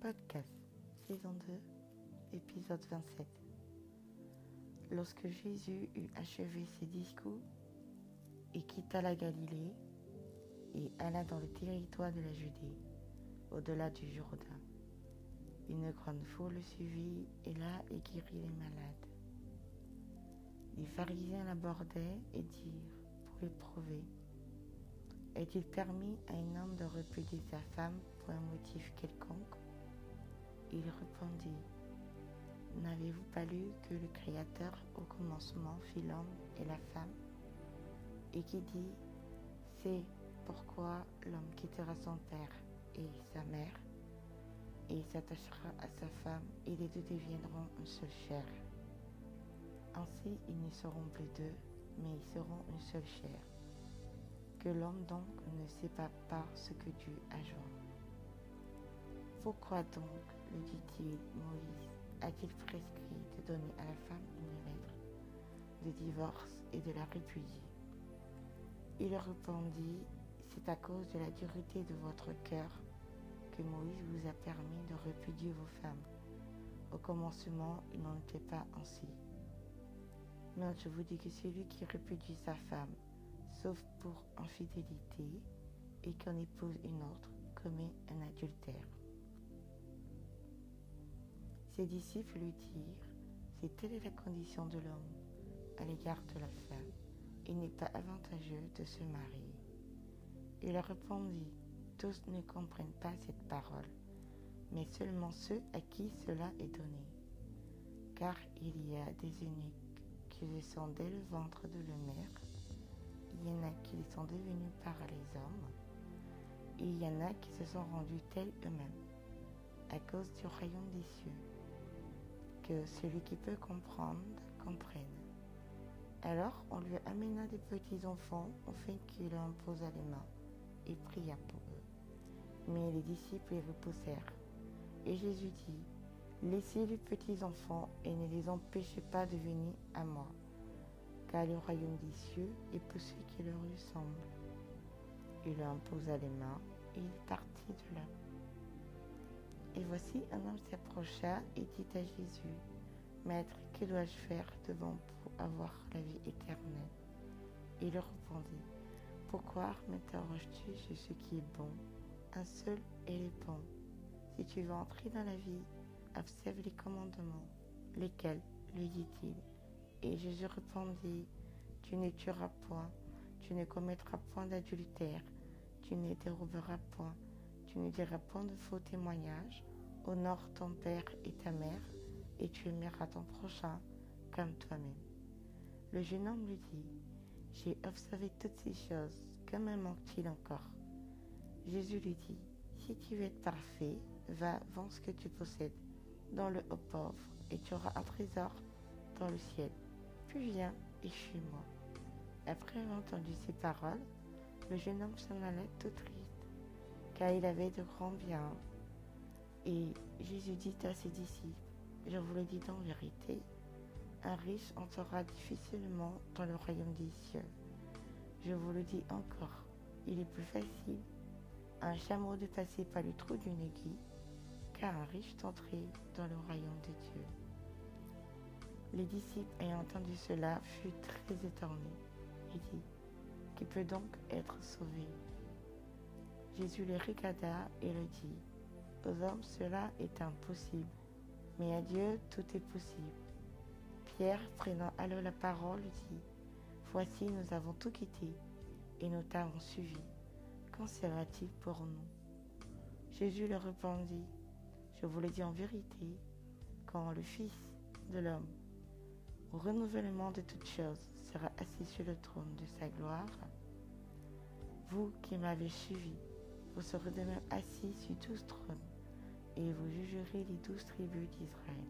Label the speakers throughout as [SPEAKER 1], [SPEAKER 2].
[SPEAKER 1] Podcast, saison 2, épisode 27. Lorsque Jésus eut achevé ses discours, il quitta la Galilée et alla dans le territoire de la Judée, au-delà du Jourdain. Une grande foule le suivit et là il guérit les malades. Les pharisiens l'abordaient et dirent, pour l'éprouver, est-il permis à un homme de repudier sa femme pour un motif quelconque Il répondit, N'avez-vous pas lu que le Créateur au commencement fit l'homme et la femme Et qui dit, C'est pourquoi l'homme quittera son père et sa mère et s'attachera à sa femme et les deux deviendront une seule chair. Ainsi ils ne seront plus deux, mais ils seront une seule chair que l'homme donc ne sait pas par ce que Dieu a joint. Pourquoi donc, le dit-il, Moïse a-t-il prescrit de donner à la femme une lettre de divorce et de la répudier Il répondit, c'est à cause de la dureté de votre cœur que Moïse vous a permis de répudier vos femmes. Au commencement, il n'en était pas ainsi. Mais je vous dis que celui qui répudie sa femme sauf pour infidélité, et qu'en épouse une autre, commet un adultère. Ses disciples lui dirent, si telle est la condition de l'homme à l'égard de la femme, il n'est pas avantageux de se marier. Il répondit, tous ne comprennent pas cette parole, mais seulement ceux à qui cela est donné. Car il y a des eunuques qui sont dès le ventre de leur mère il y en a qui sont devenus par les hommes, et il y en a qui se sont rendus tels eux-mêmes, à cause du rayon des cieux. Celui qui peut comprendre, comprenne. Alors on lui amena des petits enfants afin qu'il leur imposa les mains et pria pour eux. Mais les disciples les repoussèrent. Et Jésus dit, Laissez les petits enfants et ne les empêchez pas de venir à moi car le royaume des cieux est pour ceux qui leur ressemblent. Il leur imposa les mains et il partit de là. Et voici un homme s'approcha et dit à Jésus, Maître, que dois-je faire devant pour avoir la vie éternelle? Il répondit, Pourquoi m'interroges-tu sur ce qui est bon? Un seul est le bon. Si tu veux entrer dans la vie, observe les commandements. Lesquels? lui dit-il et Jésus répondit, Tu ne tueras point, tu ne commettras point d'adultère, tu ne déroberas point, tu ne diras point de faux témoignages, honore ton père et ta mère, et tu aimeras ton prochain comme toi-même. Le jeune homme lui dit, J'ai observé toutes ces choses, que me manque-t-il encore? Jésus lui dit, Si tu veux être parfait, va, vends ce que tu possèdes, dans le haut pauvre, et tu auras un trésor dans le ciel puis viens et suis-moi. Après avoir entendu ces paroles, le jeune homme s'en allait tout triste, car il avait de grands biens. Et Jésus dit à ses disciples, je vous le dis en vérité, un riche entrera difficilement dans le royaume des cieux. Je vous le dis encore, il est plus facile à un chameau de passer par le trou d'une aiguille qu'à un riche d'entrer dans le royaume de Dieu. Les disciples, ayant entendu cela, furent très étonnés et dit, Qui peut donc être sauvé? Jésus les regarda et le dit, Aux hommes cela est impossible, mais à Dieu tout est possible. Pierre, prenant alors la parole, dit, Voici, nous avons tout quitté et nous t'avons suivi. Qu'en sera-t-il pour nous? Jésus leur répondit, Je vous le dis en vérité, quand le Fils de l'homme au renouvellement de toutes choses, sera assis sur le trône de sa gloire. Vous qui m'avez suivi, vous serez de même assis sur douze trônes, et vous jugerez les douze tribus d'Israël.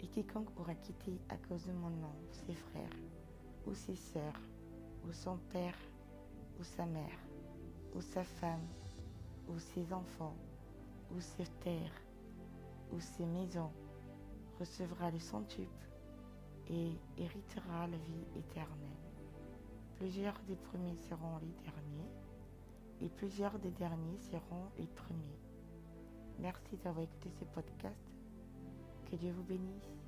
[SPEAKER 1] Et quiconque aura quitté à cause de mon nom ses frères, ou ses sœurs, ou son père, ou sa mère, ou sa femme, ou ses enfants, ou ses terres, ou ses maisons, recevra le centuple et héritera la vie éternelle. Plusieurs des premiers seront les derniers, et plusieurs des derniers seront les premiers. Merci d'avoir écouté ce podcast. Que Dieu vous bénisse.